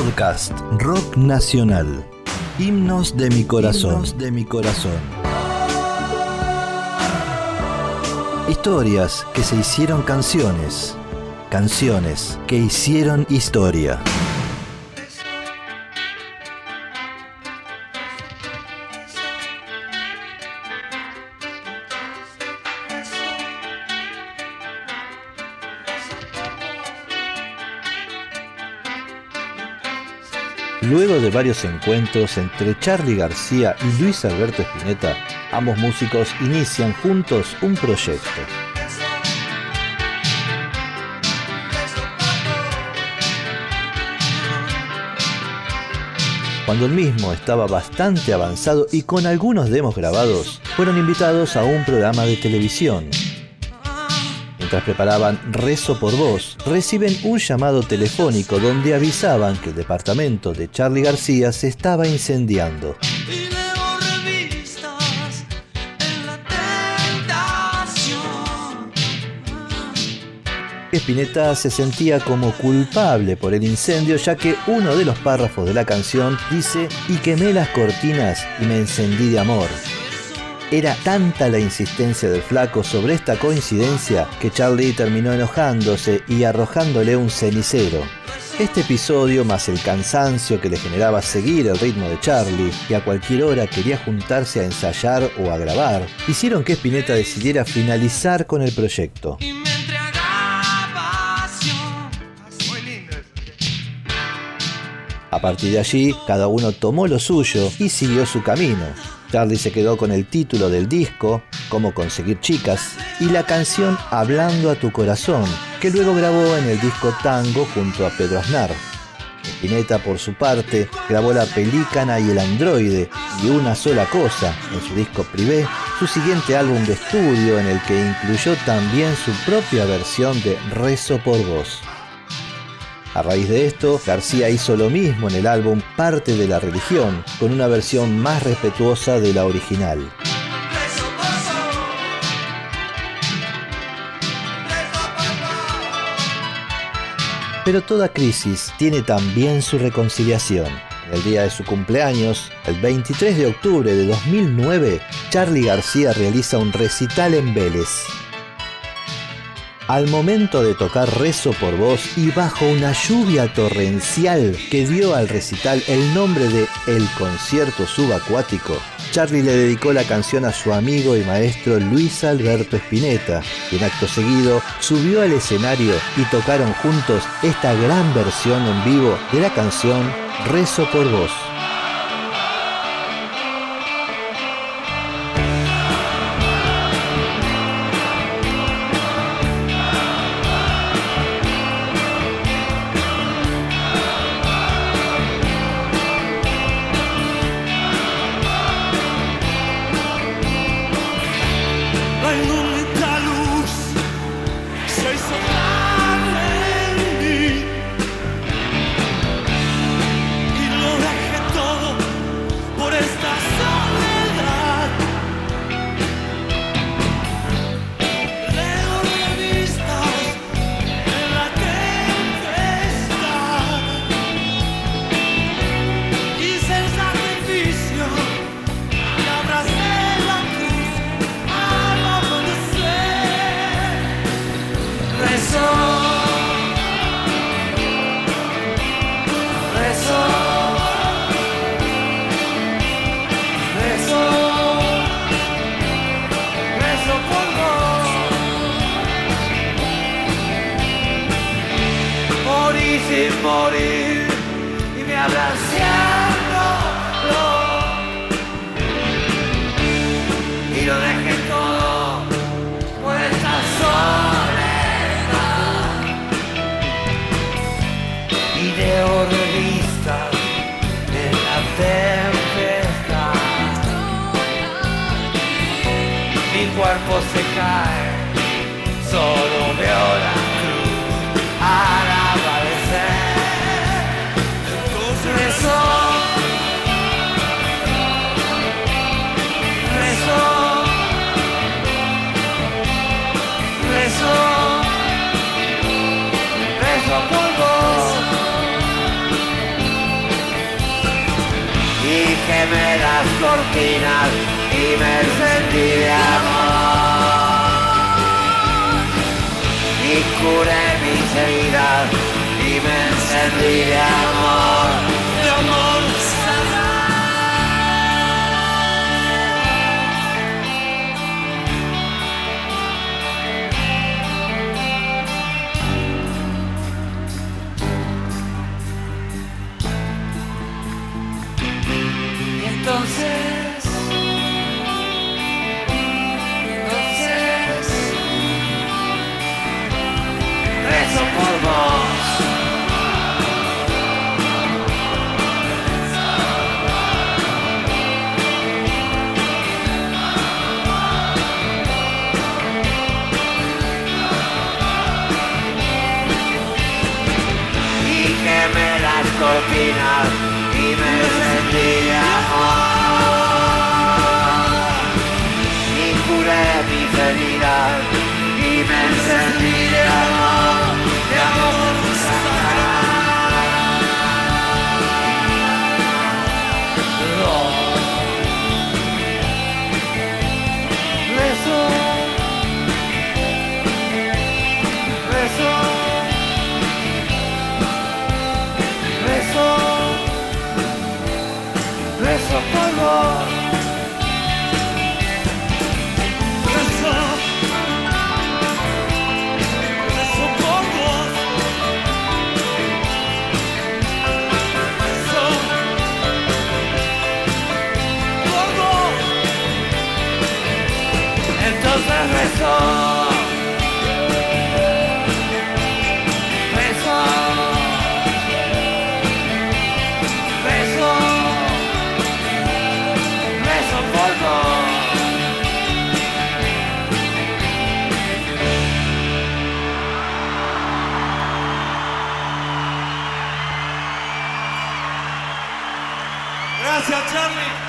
Podcast Rock Nacional. Himnos de mi corazón. Himnos de mi corazón. Historias que se hicieron canciones. Canciones que hicieron historia. Luego de varios encuentros entre Charlie García y Luis Alberto Spinetta, ambos músicos inician juntos un proyecto. Cuando el mismo estaba bastante avanzado y con algunos demos grabados, fueron invitados a un programa de televisión. Mientras preparaban Rezo por Voz, reciben un llamado telefónico donde avisaban que el departamento de Charlie García se estaba incendiando. Spinetta se sentía como culpable por el incendio ya que uno de los párrafos de la canción dice y quemé las cortinas y me encendí de amor. Era tanta la insistencia del flaco sobre esta coincidencia que Charlie terminó enojándose y arrojándole un cenicero. Este episodio, más el cansancio que le generaba seguir el ritmo de Charlie, que a cualquier hora quería juntarse a ensayar o a grabar, hicieron que Spinetta decidiera finalizar con el proyecto. A partir de allí, cada uno tomó lo suyo y siguió su camino. Charlie se quedó con el título del disco, Cómo conseguir chicas, y la canción Hablando a tu corazón, que luego grabó en el disco Tango junto a Pedro Aznar. Spinetta, por su parte, grabó La Pelícana y El Androide y Una Sola Cosa en su disco Privé, su siguiente álbum de estudio en el que incluyó también su propia versión de Rezo por Vos. A raíz de esto, García hizo lo mismo en el álbum Parte de la Religión, con una versión más respetuosa de la original. Pero toda crisis tiene también su reconciliación. El día de su cumpleaños, el 23 de octubre de 2009, Charlie García realiza un recital en Vélez. Al momento de tocar Rezo por Voz y bajo una lluvia torrencial que dio al recital el nombre de El Concierto Subacuático, Charlie le dedicó la canción a su amigo y maestro Luis Alberto Spinetta, quien acto seguido subió al escenario y tocaron juntos esta gran versión en vivo de la canción Rezo por Vos. Sin morir y me abracé y lo dejé todo por esta soledad. Y de revistas en la tempestad. Mi cuerpo se cae, solo veo la cruz Rezó, rezó, rezó, rezó pulgón. Dije, me das cortinas y me encendí de amor. Y cubre mi seriedad y me encendí de amor. Entonces, entonces, rezo por vos. cortinas y me sentía baby. Tchau, é Charlie.